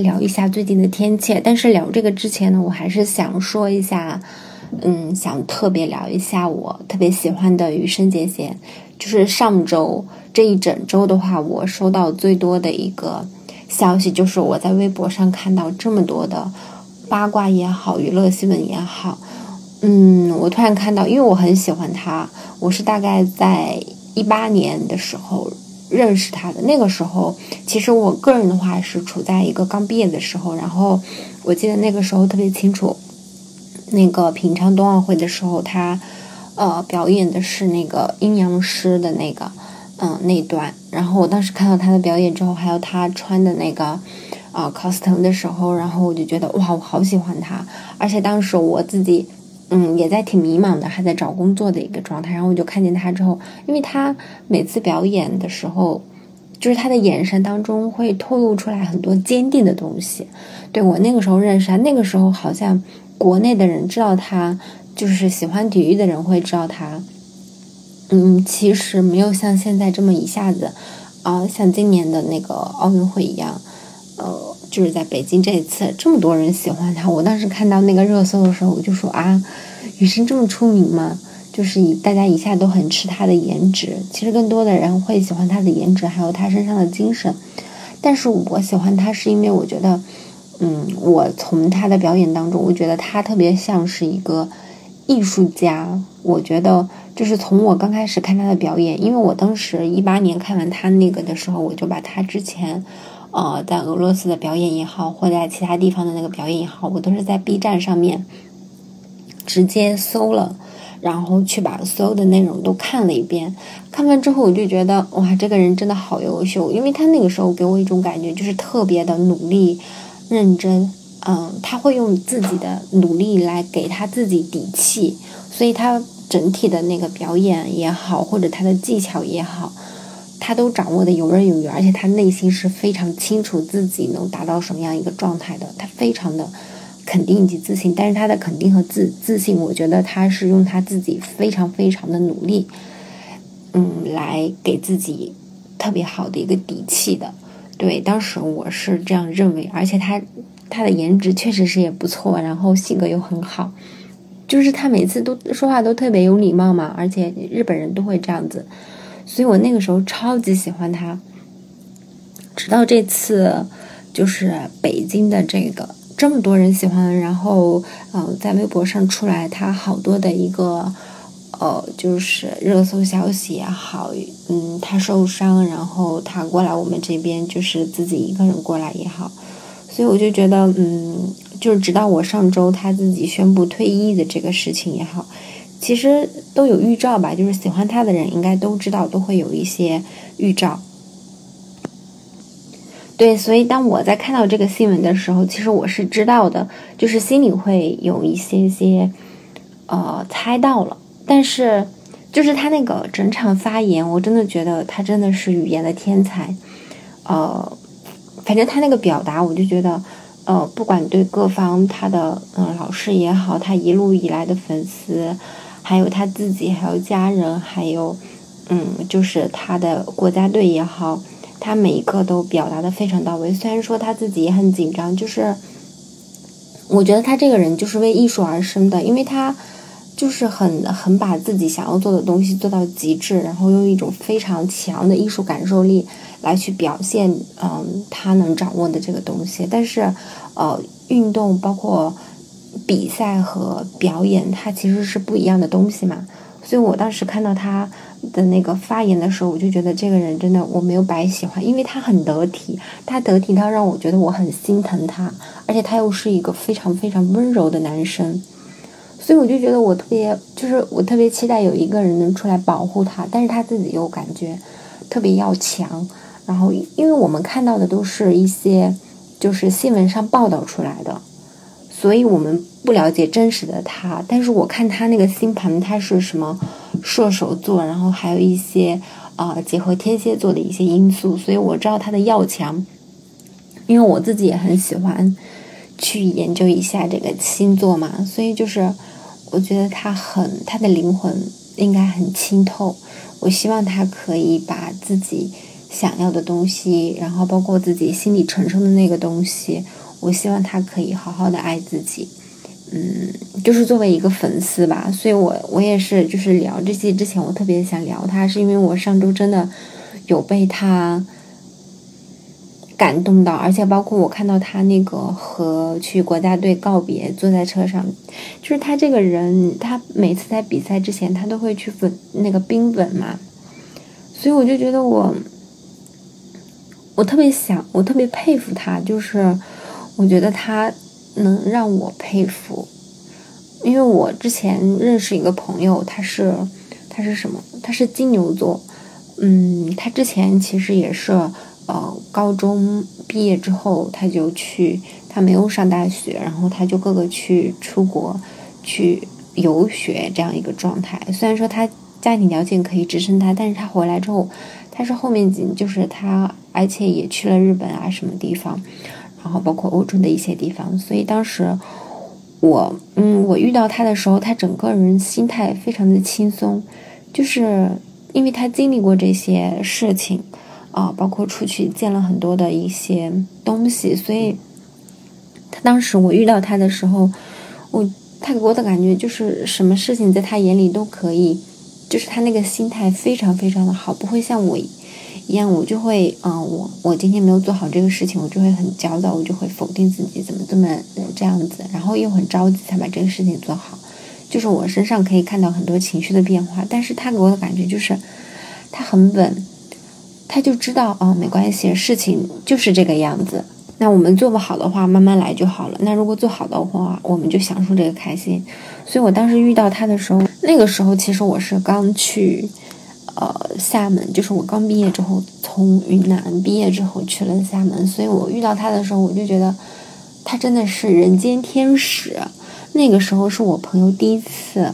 聊一下最近的天气。但是聊这个之前呢，我还是想说一下，嗯，想特别聊一下我特别喜欢的羽生结弦。就是上周这一整周的话，我收到最多的一个消息，就是我在微博上看到这么多的八卦也好，娱乐新闻也好，嗯，我突然看到，因为我很喜欢他，我是大概在一八年的时候。认识他的那个时候，其实我个人的话是处在一个刚毕业的时候，然后我记得那个时候特别清楚，那个平昌冬奥会的时候，他呃表演的是那个阴阳师的那个嗯那段，然后我当时看到他的表演之后，还有他穿的那个啊 costume 的时候，然后我就觉得哇，我好喜欢他，而且当时我自己。嗯，也在挺迷茫的，还在找工作的一个状态。然后我就看见他之后，因为他每次表演的时候，就是他的眼神当中会透露出来很多坚定的东西。对我那个时候认识他，那个时候好像国内的人知道他，就是喜欢体育的人会知道他。嗯，其实没有像现在这么一下子，啊，像今年的那个奥运会一样，呃。就是在北京这一次，这么多人喜欢他。我当时看到那个热搜的时候，我就说啊，雨生这么出名吗？就是以大家一下都很吃他的颜值。其实更多的人会喜欢他的颜值，还有他身上的精神。但是我喜欢他，是因为我觉得，嗯，我从他的表演当中，我觉得他特别像是一个艺术家。我觉得，就是从我刚开始看他的表演，因为我当时一八年看完他那个的时候，我就把他之前。呃，在俄罗斯的表演也好，或在其他地方的那个表演也好，我都是在 B 站上面直接搜了，然后去把所有的内容都看了一遍。看完之后，我就觉得哇，这个人真的好优秀，因为他那个时候给我一种感觉，就是特别的努力、认真。嗯，他会用自己的努力来给他自己底气，所以他整体的那个表演也好，或者他的技巧也好。他都掌握的游刃有余，而且他内心是非常清楚自己能达到什么样一个状态的。他非常的肯定以及自信，但是他的肯定和自自信，我觉得他是用他自己非常非常的努力，嗯，来给自己特别好的一个底气的。对，当时我是这样认为，而且他他的颜值确实是也不错，然后性格又很好，就是他每次都说话都特别有礼貌嘛，而且日本人都会这样子。所以我那个时候超级喜欢他，直到这次就是北京的这个这么多人喜欢，然后呃在微博上出来他好多的一个呃就是热搜消息也好，嗯他受伤，然后他过来我们这边就是自己一个人过来也好，所以我就觉得嗯就是直到我上周他自己宣布退役的这个事情也好。其实都有预兆吧，就是喜欢他的人应该都知道，都会有一些预兆。对，所以当我在看到这个新闻的时候，其实我是知道的，就是心里会有一些些，呃，猜到了。但是，就是他那个整场发言，我真的觉得他真的是语言的天才。呃，反正他那个表达，我就觉得，呃，不管对各方他的嗯老师也好，他一路以来的粉丝。还有他自己，还有家人，还有，嗯，就是他的国家队也好，他每一个都表达的非常到位。虽然说他自己也很紧张，就是我觉得他这个人就是为艺术而生的，因为他就是很很把自己想要做的东西做到极致，然后用一种非常强的艺术感受力来去表现，嗯，他能掌握的这个东西。但是，呃，运动包括。比赛和表演，它其实是不一样的东西嘛。所以我当时看到他的那个发言的时候，我就觉得这个人真的我没有白喜欢，因为他很得体，他得体到让我觉得我很心疼他，而且他又是一个非常非常温柔的男生，所以我就觉得我特别就是我特别期待有一个人能出来保护他，但是他自己又感觉特别要强。然后因为我们看到的都是一些就是新闻上报道出来的。所以我们不了解真实的他，但是我看他那个星盘，他是什么射手座，然后还有一些啊结合天蝎座的一些因素，所以我知道他的要强。因为我自己也很喜欢去研究一下这个星座嘛，所以就是我觉得他很他的灵魂应该很清透。我希望他可以把自己想要的东西，然后包括自己心里承受的那个东西，我希望他可以好好的爱自己。嗯，就是作为一个粉丝吧，所以我我也是，就是聊这些之前，我特别想聊他，是因为我上周真的有被他感动到，而且包括我看到他那个和去国家队告别，坐在车上，就是他这个人，他每次在比赛之前，他都会去吻那个冰吻嘛，所以我就觉得我，我特别想，我特别佩服他，就是我觉得他。能让我佩服，因为我之前认识一个朋友，他是他是什么？他是金牛座，嗯，他之前其实也是呃，高中毕业之后他就去，他没有上大学，然后他就各个去出国去游学这样一个状态。虽然说他家庭条件可以支撑他，但是他回来之后，他是后面几就是他，而且也去了日本啊什么地方。然后包括欧洲的一些地方，所以当时我，嗯，我遇到他的时候，他整个人心态非常的轻松，就是因为他经历过这些事情，啊，包括出去见了很多的一些东西，所以他当时我遇到他的时候，我他给我的感觉就是什么事情在他眼里都可以，就是他那个心态非常非常的好，不会像我。一样，我就会，嗯，我我今天没有做好这个事情，我就会很焦躁，我就会否定自己，怎么这么这样子，然后又很着急才把这个事情做好，就是我身上可以看到很多情绪的变化，但是他给我的感觉就是，他很稳，他就知道，哦，没关系，事情就是这个样子，那我们做不好的话，慢慢来就好了，那如果做好的话，我们就享受这个开心，所以我当时遇到他的时候，那个时候其实我是刚去。呃，厦门就是我刚毕业之后，从云南毕业之后去了厦门，所以我遇到他的时候，我就觉得他真的是人间天使。那个时候是我朋友第一次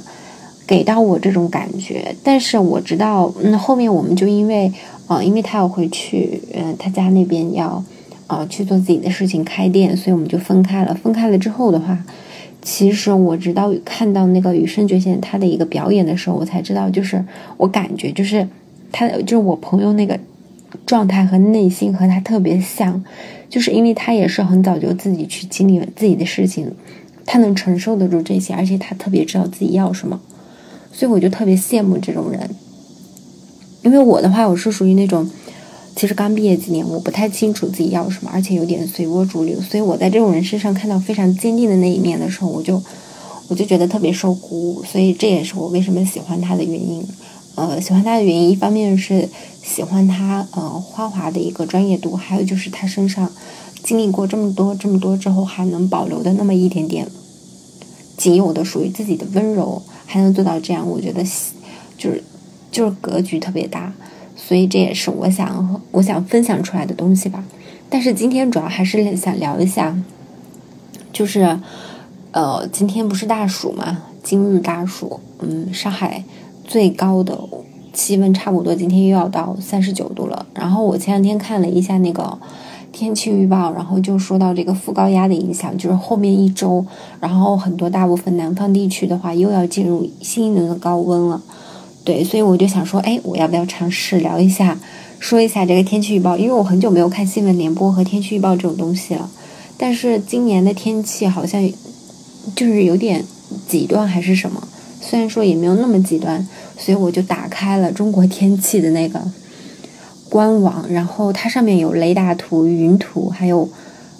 给到我这种感觉，但是我知道，嗯，后面我们就因为，呃，因为他要回去，嗯，他家那边要，呃，去做自己的事情开店，所以我们就分开了。分开了之后的话。其实我直到看到那个羽生结弦他的一个表演的时候，我才知道，就是我感觉就是他就是我朋友那个状态和内心和他特别像，就是因为他也是很早就自己去经历了自己的事情，他能承受得住这些，而且他特别知道自己要什么，所以我就特别羡慕这种人。因为我的话，我是属于那种。其实刚毕业几年，我不太清楚自己要什么，而且有点随波逐流。所以我在这种人身上看到非常坚定的那一面的时候，我就我就觉得特别受鼓舞。所以这也是我为什么喜欢他的原因。呃，喜欢他的原因，一方面是喜欢他呃花滑的一个专业度，还有就是他身上经历过这么多这么多之后，还能保留的那么一点点仅有的属于自己的温柔，还能做到这样，我觉得就是就是格局特别大。所以这也是我想我想分享出来的东西吧，但是今天主要还是想聊一下，就是，呃，今天不是大暑嘛，今日大暑，嗯，上海最高的气温差不多今天又要到三十九度了。然后我前两天看了一下那个天气预报，然后就说到这个副高压的影响，就是后面一周，然后很多大部分南方地区的话又要进入新一轮的高温了。对，所以我就想说，哎，我要不要尝试聊一下，说一下这个天气预报？因为我很久没有看新闻联播和天气预报这种东西了。但是今年的天气好像就是有点极端，还是什么？虽然说也没有那么极端，所以我就打开了中国天气的那个官网，然后它上面有雷达图、云图，还有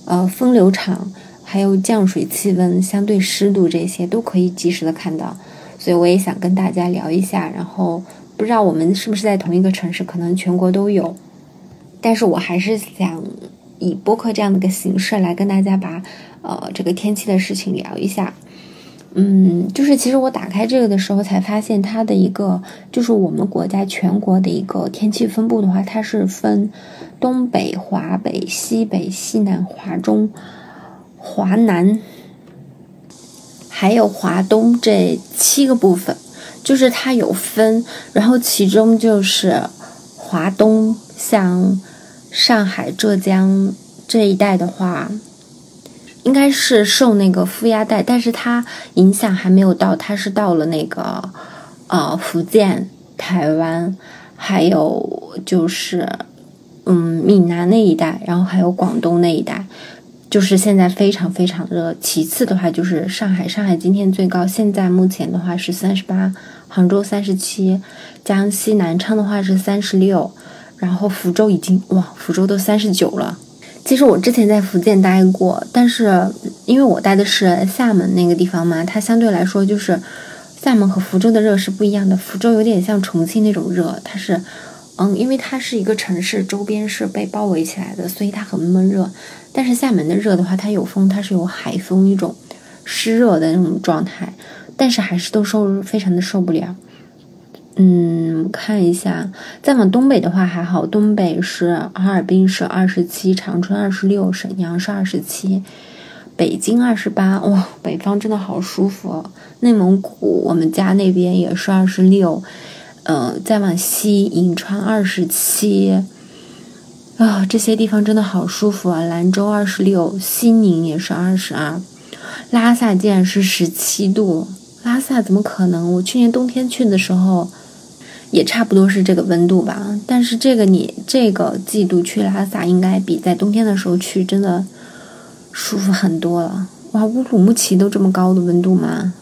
呃风流场，还有降水、气温、相对湿度这些都可以及时的看到。所以我也想跟大家聊一下，然后不知道我们是不是在同一个城市，可能全国都有，但是我还是想以播客这样的一个形式来跟大家把呃这个天气的事情聊一下。嗯，就是其实我打开这个的时候才发现，它的一个就是我们国家全国的一个天气分布的话，它是分东北、华北、西北、西南、华中、华南。还有华东这七个部分，就是它有分，然后其中就是华东，像上海、浙江这一带的话，应该是受那个负压带，但是它影响还没有到，它是到了那个呃福建、台湾，还有就是嗯，闽南那一带，然后还有广东那一带，就是现在非常非常热。其次的话就是上海，上海今天最高，现在目前的话是三十八，杭州三十七，江西南昌的话是三十六，然后福州已经哇，福州都三十九了。其实我之前在福建待过，但是因为我待的是厦门那个地方嘛，它相对来说就是厦门和福州的热是不一样的。福州有点像重庆那种热，它是，嗯，因为它是一个城市，周边是被包围起来的，所以它很闷热。但是厦门的热的话，它有风，它是有海风，一种湿热的那种状态，但是还是都受非常的受不了。嗯，看一下，再往东北的话还好，东北是哈尔滨是二十七，长春二十六，沈阳是二十七，北京二十八，哇，北方真的好舒服哦。内蒙古我们家那边也是二十六，呃，再往西银川二十七，啊，这些地方真的好舒服啊。兰州二十六，西宁也是二十二，拉萨竟然是十七度，拉萨怎么可能？我去年冬天去的时候。也差不多是这个温度吧，但是这个你这个季度去拉萨应该比在冬天的时候去真的舒服很多了。哇，乌鲁木齐都这么高的温度吗？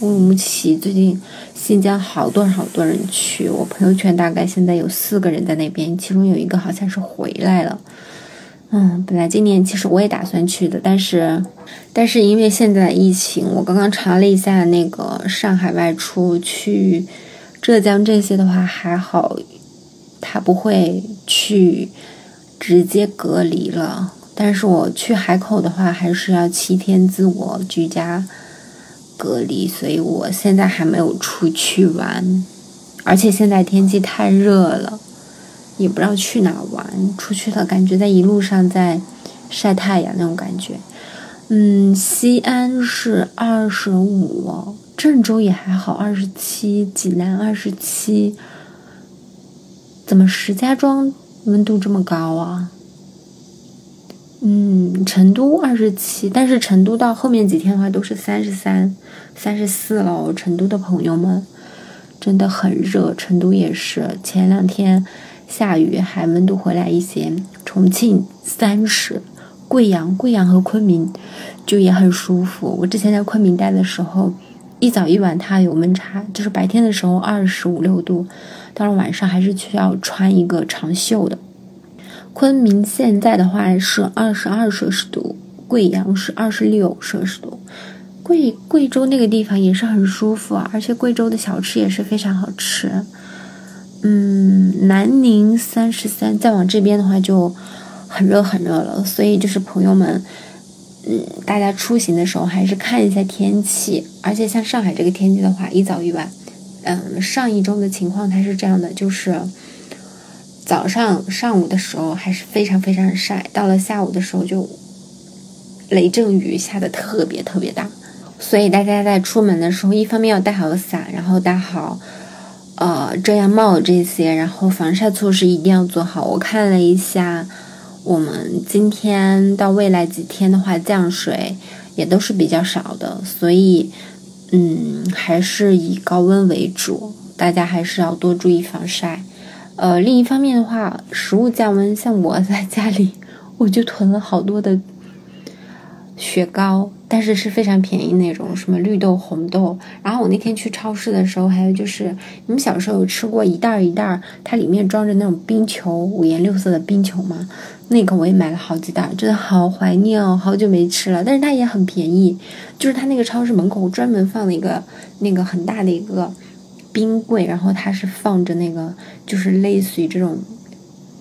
乌鲁木齐最近新疆好多好多人去，我朋友圈大概现在有四个人在那边，其中有一个好像是回来了。嗯，本来今年其实我也打算去的，但是但是因为现在疫情，我刚刚查了一下那个上海外出去。浙江这些的话还好，他不会去直接隔离了。但是我去海口的话，还是要七天自我居家隔离，所以我现在还没有出去玩。而且现在天气太热了，也不知道去哪玩。出去了，感觉在一路上在晒太阳那种感觉。嗯，西安是二十五。郑州也还好，二十七；济南二十七。怎么石家庄温度这么高啊？嗯，成都二十七，但是成都到后面几天的话都是三十三、三十四了。成都的朋友们真的很热，成都也是前两天下雨还温度回来一些。重庆三十，贵阳、贵阳和昆明就也很舒服。我之前在昆明待的时候。一早一晚它有温差，就是白天的时候二十五六度，到了晚上还是需要穿一个长袖的。昆明现在的话是二十二摄氏度，贵阳是二十六摄氏度。贵贵州那个地方也是很舒服啊，而且贵州的小吃也是非常好吃。嗯，南宁三十三，再往这边的话就很热很热了，所以就是朋友们。嗯，大家出行的时候还是看一下天气，而且像上海这个天气的话，一早一晚，嗯，上一周的情况它是这样的，就是早上上午的时候还是非常非常晒，到了下午的时候就雷阵雨下的特别特别大，所以大家在出门的时候，一方面要带好伞，然后带好呃遮阳帽这些，然后防晒措施一定要做好。我看了一下。我们今天到未来几天的话，降水也都是比较少的，所以，嗯，还是以高温为主，大家还是要多注意防晒。呃，另一方面的话，食物降温，像我在家里，我就囤了好多的雪糕。但是是非常便宜那种，什么绿豆、红豆。然后我那天去超市的时候，还有就是，你们小时候有吃过一袋一袋，它里面装着那种冰球，五颜六色的冰球吗？那个我也买了好几袋，真的好怀念哦，好久没吃了。但是它也很便宜，就是它那个超市门口专门放了一个那个很大的一个冰柜，然后它是放着那个就是类似于这种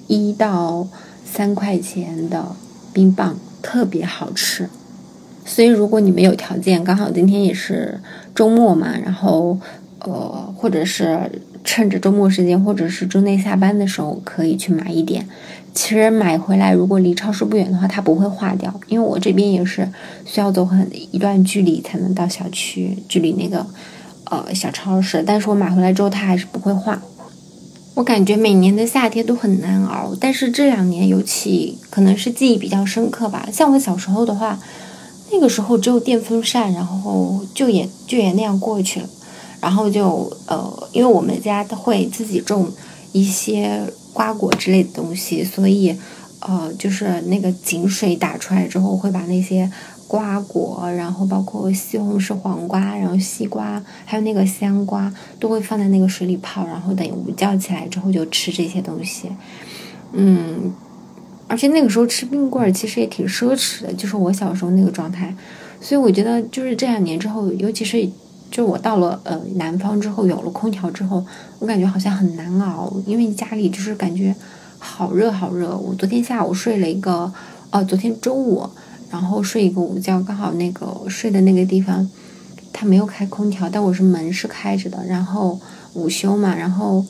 一到三块钱的冰棒，特别好吃。所以，如果你没有条件，刚好今天也是周末嘛，然后，呃，或者是趁着周末时间，或者是周内下班的时候，可以去买一点。其实买回来，如果离超市不远的话，它不会化掉。因为我这边也是需要走很一段距离才能到小区，距离那个呃小超市。但是我买回来之后，它还是不会化。我感觉每年的夏天都很难熬，但是这两年尤其可能是记忆比较深刻吧。像我小时候的话。那个时候只有电风扇，然后就也就也那样过去了，然后就呃，因为我们家会自己种一些瓜果之类的东西，所以呃，就是那个井水打出来之后，会把那些瓜果，然后包括西红柿、黄瓜，然后西瓜，还有那个香瓜，都会放在那个水里泡，然后等午觉起来之后就吃这些东西。嗯，而且那个时候吃冰棍儿其实也挺奢侈的，就是我小时候那个状态。所以我觉得，就是这两年之后，尤其是就我到了呃南方之后，有了空调之后，我感觉好像很难熬，因为家里就是感觉好热好热。我昨天下午睡了一个，呃，昨天中午，然后睡一个午觉，刚好那个睡的那个地方，它没有开空调，但我是门是开着的。然后午休嘛，然后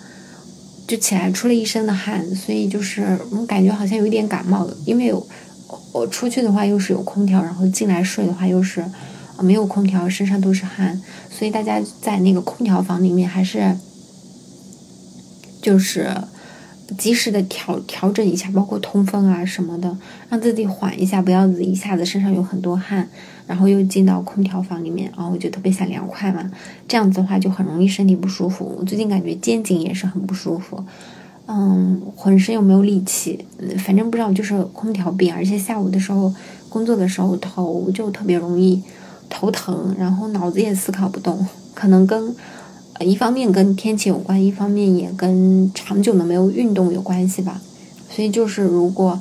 就起来出了一身的汗，所以就是我感觉好像有一点感冒了，因为。我出去的话又是有空调，然后进来睡的话又是，没有空调，身上都是汗，所以大家在那个空调房里面还是，就是及时的调调整一下，包括通风啊什么的，让自己缓一下，不要一下子身上有很多汗，然后又进到空调房里面，然后我就特别想凉快嘛，这样子的话就很容易身体不舒服。我最近感觉肩颈也是很不舒服。嗯，浑身又没有力气，反正不知道就是空调病，而且下午的时候工作的时候头就特别容易头疼，然后脑子也思考不动，可能跟一方面跟天气有关，一方面也跟长久的没有运动有关系吧。所以就是如果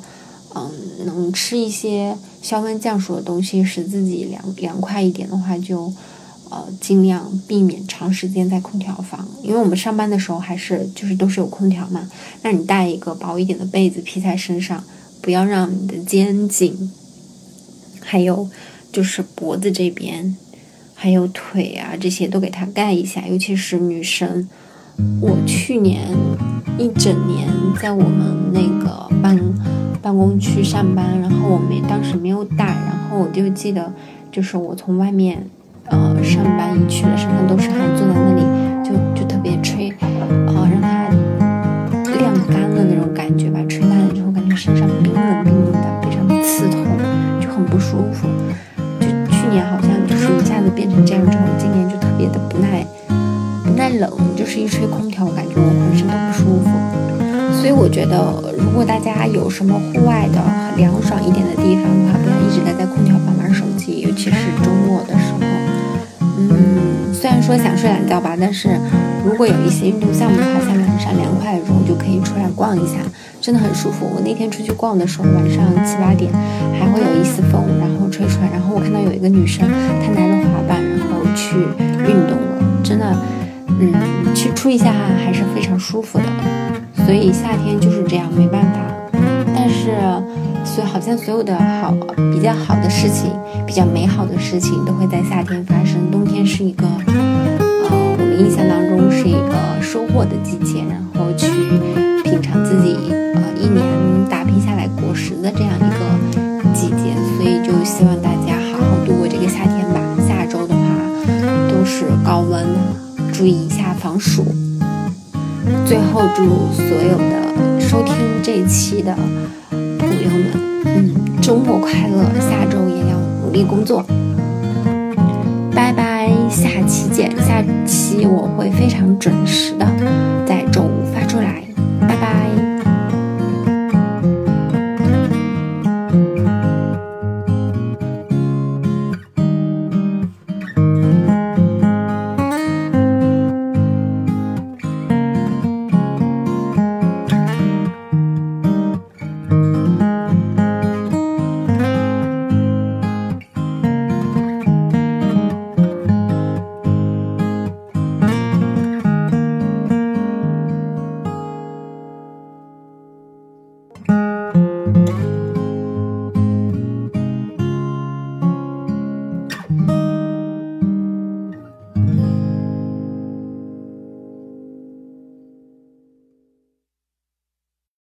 嗯能吃一些消温降暑的东西，使自己凉凉快一点的话，就。呃，尽量避免长时间在空调房，因为我们上班的时候还是就是都是有空调嘛。那你带一个薄一点的被子披在身上，不要让你的肩颈，还有就是脖子这边，还有腿啊这些都给它盖一下。尤其是女生，我去年一整年在我们那个办办公区上班，然后我没当时没有带，然后我就记得就是我从外面。呃，上班一去了，身上都是汗，坐在那里就就特别吹，呃，让它晾干了那种感觉吧。吹干了之后，感觉身上变成这样之后，今年就特别的不耐不耐冷，就是一吹空调，我感觉我浑身都不舒服。所以我觉得，如果大家有什么户外的凉爽一点的地方的话，不要一直待在空调房玩手机，尤其是周末的时候。嗯，虽然说想睡懒觉吧，但是如果有一些运动项目的话，像晚上凉快的时候就可以出来逛一下，真的很舒服。我那天出去逛的时候，晚上七八点还会有一丝风，然后吹出来，然后我看到有一个女生，她拿着滑板，然后去运动了，真的，嗯，去出一下汗还是非常舒服的。所以夏天就是这样，没办法。但是，所好像所有的好比较好的事情，比较美好的事情，都会在夏天发生。冬天是一个，印象当中是一个收获的季节，然后去品尝自己呃一年打拼下来果实的这样一个季节。所以就希望大家好好度过这个夏天吧。下周的话都是高温，注意一下防暑。最后祝所有的收听这一期的朋友们，嗯，周末快乐！下周也要努力工作。拜拜，下期见！下期我会非常准时的在周。